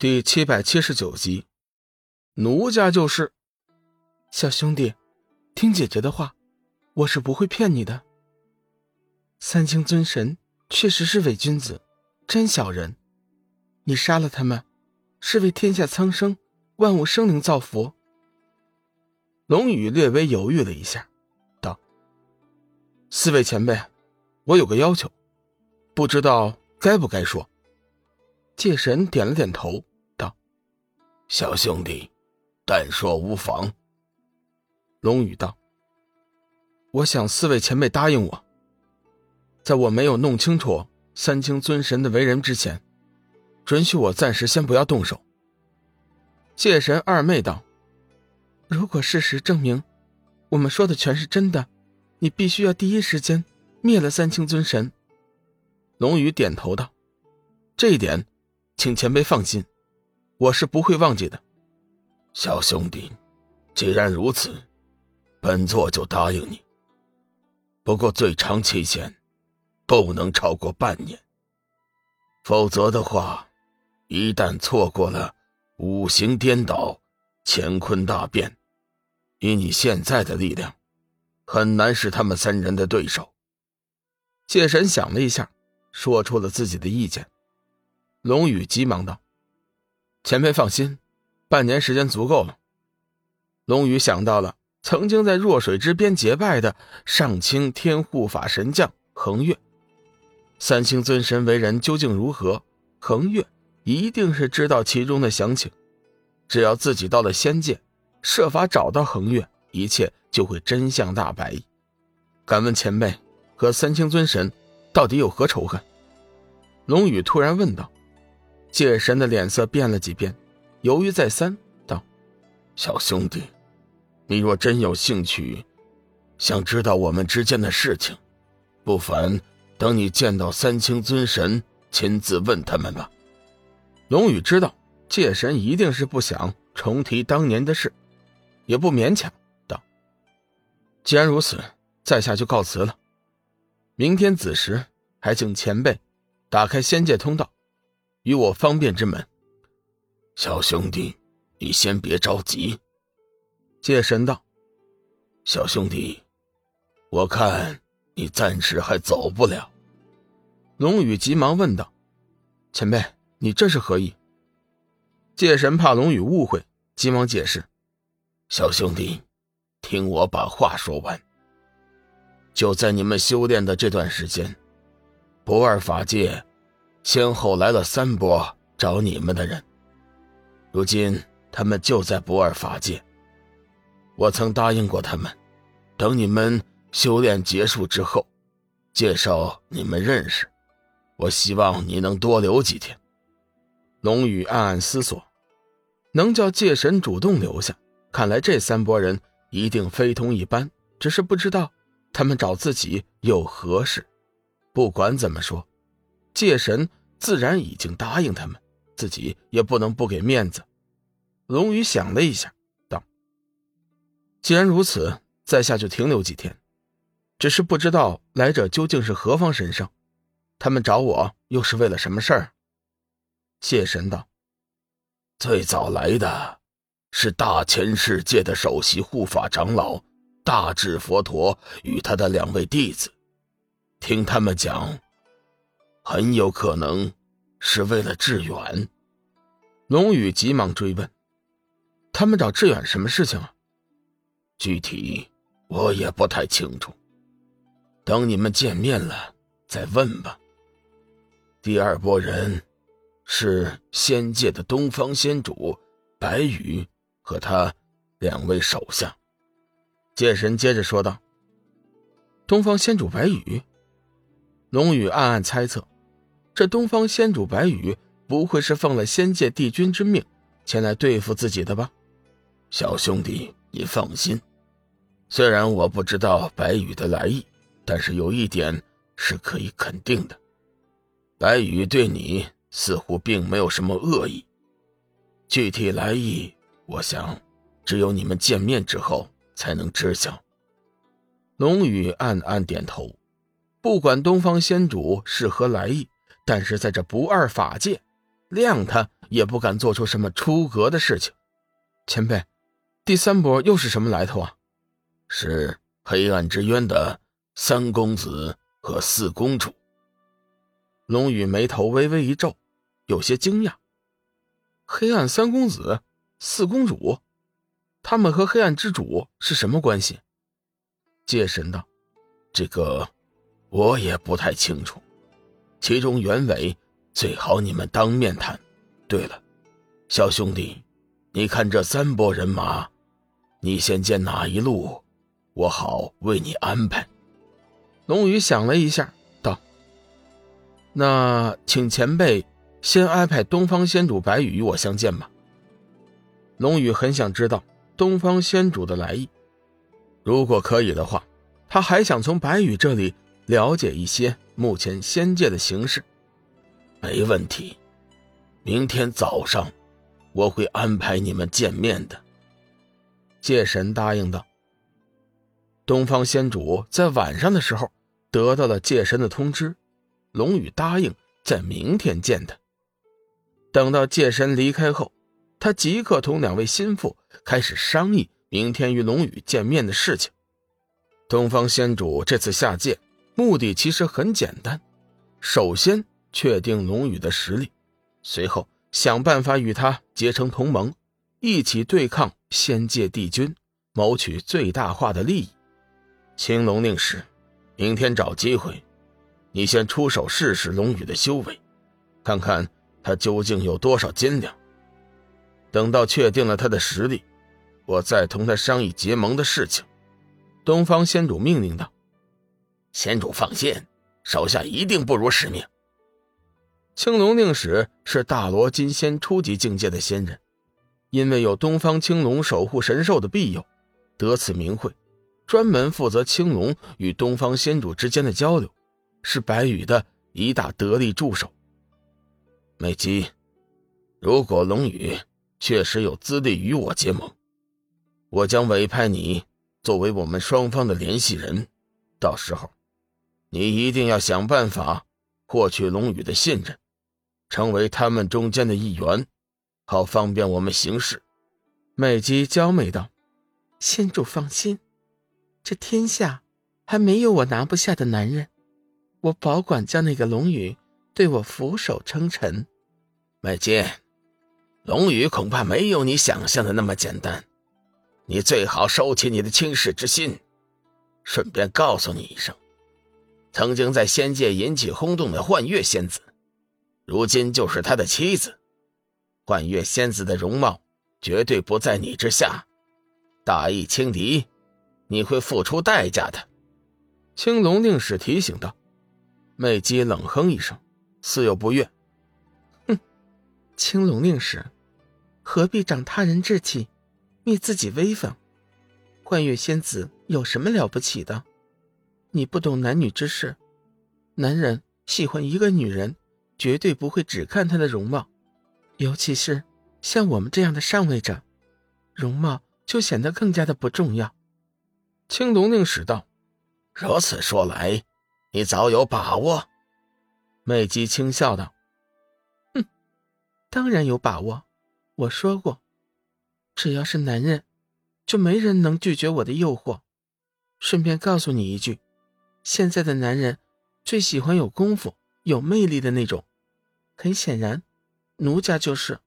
第七百七十九集，奴家就是小兄弟，听姐姐的话，我是不会骗你的。三清尊神确实是伪君子，真小人。你杀了他们，是为天下苍生、万物生灵造福。龙宇略微犹豫了一下，道：“四位前辈，我有个要求，不知道该不该说。”界神点了点头。小兄弟，但说无妨。龙宇道：“我想四位前辈答应我，在我没有弄清楚三清尊神的为人之前，准许我暂时先不要动手。”界神二妹道：“如果事实证明，我们说的全是真的，你必须要第一时间灭了三清尊神。”龙宇点头道：“这一点，请前辈放心。”我是不会忘记的，小兄弟。既然如此，本座就答应你。不过最长期限不能超过半年，否则的话，一旦错过了五行颠倒、乾坤大变，以你现在的力量，很难是他们三人的对手。界神想了一下，说出了自己的意见。龙宇急忙道。前辈放心，半年时间足够了。龙宇想到了曾经在弱水之边结拜的上清天护法神将恒月，三清尊神为人究竟如何？恒月一定是知道其中的详情。只要自己到了仙界，设法找到恒月，一切就会真相大白。敢问前辈和三清尊神到底有何仇恨？龙宇突然问道。界神的脸色变了几变，犹豫再三，道：“小兄弟，你若真有兴趣，想知道我们之间的事情，不妨等你见到三清尊神，亲自问他们吧。”龙宇知道界神一定是不想重提当年的事，也不勉强，道：“既然如此，在下就告辞了。明天子时，还请前辈打开仙界通道。”与我方便之门，小兄弟，你先别着急。界神道：“小兄弟，我看你暂时还走不了。”龙宇急忙问道：“前辈，你这是何意？”界神怕龙宇误会，急忙解释：“小兄弟，听我把话说完。就在你们修炼的这段时间，不二法界。”先后来了三波找你们的人，如今他们就在不二法界。我曾答应过他们，等你们修炼结束之后，介绍你们认识。我希望你能多留几天。龙宇暗暗思索，能叫界神主动留下，看来这三波人一定非同一般。只是不知道他们找自己有何事。不管怎么说，界神。自然已经答应他们，自己也不能不给面子。龙宇想了一下，道：“既然如此，在下就停留几天。只是不知道来者究竟是何方神圣，他们找我又是为了什么事儿？”谢神道：“最早来的是大千世界的首席护法长老大智佛陀与他的两位弟子，听他们讲。”很有可能是为了志远。龙宇急忙追问：“他们找志远什么事情啊？”具体我也不太清楚，等你们见面了再问吧。第二波人是仙界的东方仙主白羽和他两位手下。界神接着说道：“东方仙主白羽。”龙宇暗暗猜测。这东方仙主白羽不会是奉了仙界帝君之命前来对付自己的吧？小兄弟，你放心。虽然我不知道白羽的来意，但是有一点是可以肯定的：白羽对你似乎并没有什么恶意。具体来意，我想只有你们见面之后才能知晓。龙宇暗暗点头，不管东方仙主是何来意。但是在这不二法界，谅他也不敢做出什么出格的事情。前辈，第三波又是什么来头啊？是黑暗之渊的三公子和四公主。龙宇眉头微微一皱，有些惊讶。黑暗三公子、四公主，他们和黑暗之主是什么关系？界神道：“这个我也不太清楚，其中原委最好你们当面谈。对了，小兄弟，你看这三拨人马，你先见哪一路，我好为你安排。”龙宇想了一下，道：“那请前辈。”先安排东方仙主白羽与我相见吧。龙宇很想知道东方仙主的来意，如果可以的话，他还想从白羽这里了解一些目前仙界的形势。没问题，明天早上我会安排你们见面的。界神答应道。东方仙主在晚上的时候得到了界神的通知，龙宇答应在明天见他。等到界神离开后，他即刻同两位心腹开始商议明天与龙宇见面的事情。东方仙主这次下界目的其实很简单，首先确定龙宇的实力，随后想办法与他结成同盟，一起对抗仙界帝君，谋取最大化的利益。青龙令使，明天找机会，你先出手试试龙宇的修为，看看。他究竟有多少斤两？等到确定了他的实力，我再同他商议结盟的事情。东方仙主命令道：“仙主放心，手下一定不辱使命。”青龙令使是大罗金仙初级境界的仙人，因为有东方青龙守护神兽的庇佑，得此名讳，专门负责青龙与东方仙主之间的交流，是白羽的一大得力助手。美姬，如果龙宇确实有资历与我结盟，我将委派你作为我们双方的联系人。到时候，你一定要想办法获取龙宇的信任，成为他们中间的一员，好方便我们行事。美姬娇媚道：“仙主放心，这天下还没有我拿不下的男人，我保管将那个龙宇。”对我俯首称臣，美姬，龙宇恐怕没有你想象的那么简单。你最好收起你的轻视之心。顺便告诉你一声，曾经在仙界引起轰动的幻月仙子，如今就是他的妻子。幻月仙子的容貌绝对不在你之下，大意轻敌，你会付出代价的。青龙令使提醒道。魅姬冷哼一声。似有不悦，哼，青龙令使，何必长他人志气，灭自己威风？幻月仙子有什么了不起的？你不懂男女之事。男人喜欢一个女人，绝对不会只看她的容貌，尤其是像我们这样的上位者，容貌就显得更加的不重要。青龙令使道：“如此说来，你早有把握。”美姬轻笑道：“哼，当然有把握。我说过，只要是男人，就没人能拒绝我的诱惑。顺便告诉你一句，现在的男人最喜欢有功夫、有魅力的那种。很显然，奴家就是。”